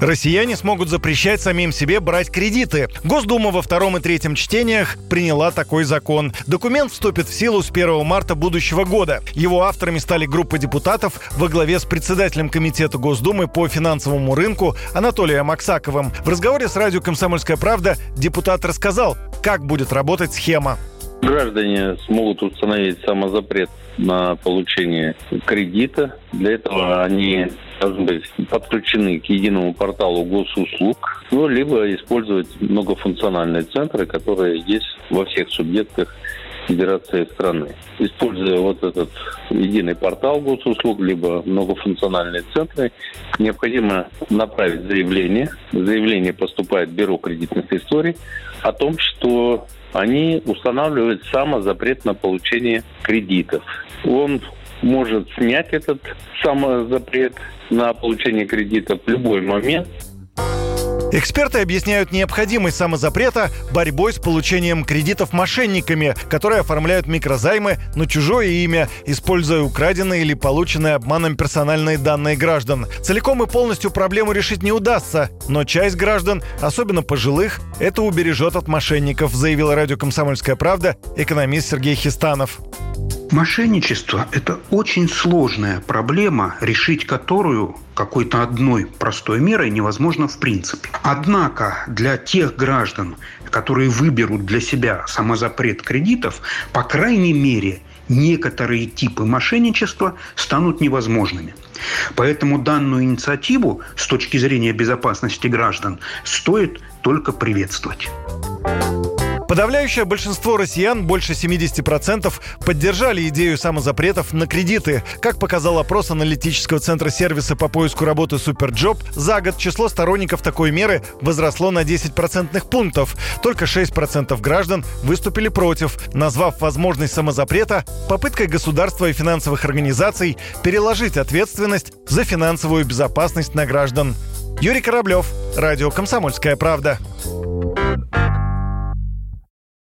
Россияне смогут запрещать самим себе брать кредиты. Госдума во втором и третьем чтениях приняла такой закон. Документ вступит в силу с 1 марта будущего года. Его авторами стали группа депутатов во главе с председателем Комитета Госдумы по финансовому рынку Анатолием Аксаковым. В разговоре с радио «Комсомольская правда» депутат рассказал, как будет работать схема. Граждане смогут установить самозапрет на получение кредита. Для этого они должны быть подключены к единому порталу госуслуг, ну, либо использовать многофункциональные центры, которые есть во всех субъектах Федерации страны. Используя вот этот единый портал госуслуг, либо многофункциональные центры, необходимо направить заявление. Заявление поступает в Бюро кредитных историй о том, что они устанавливают самозапрет на получение кредитов. Он может снять этот самозапрет на получение кредита в любой момент – Эксперты объясняют необходимость самозапрета борьбой с получением кредитов мошенниками, которые оформляют микрозаймы на чужое имя, используя украденные или полученные обманом персональные данные граждан. Целиком и полностью проблему решить не удастся, но часть граждан, особенно пожилых, это убережет от мошенников, заявил радио «Комсомольская правда» экономист Сергей Хистанов. Мошенничество – это очень сложная проблема, решить которую какой-то одной простой мерой невозможно в принципе. Однако для тех граждан, которые выберут для себя самозапрет кредитов, по крайней мере, некоторые типы мошенничества станут невозможными. Поэтому данную инициативу с точки зрения безопасности граждан стоит только приветствовать. Подавляющее большинство россиян, больше 70%, поддержали идею самозапретов на кредиты. Как показал опрос аналитического центра сервиса по поиску работы SuperJob, за год число сторонников такой меры возросло на 10 процентных пунктов. Только 6% граждан выступили против, назвав возможность самозапрета попыткой государства и финансовых организаций переложить ответственность за финансовую безопасность на граждан. Юрий Кораблев, Радио «Комсомольская правда».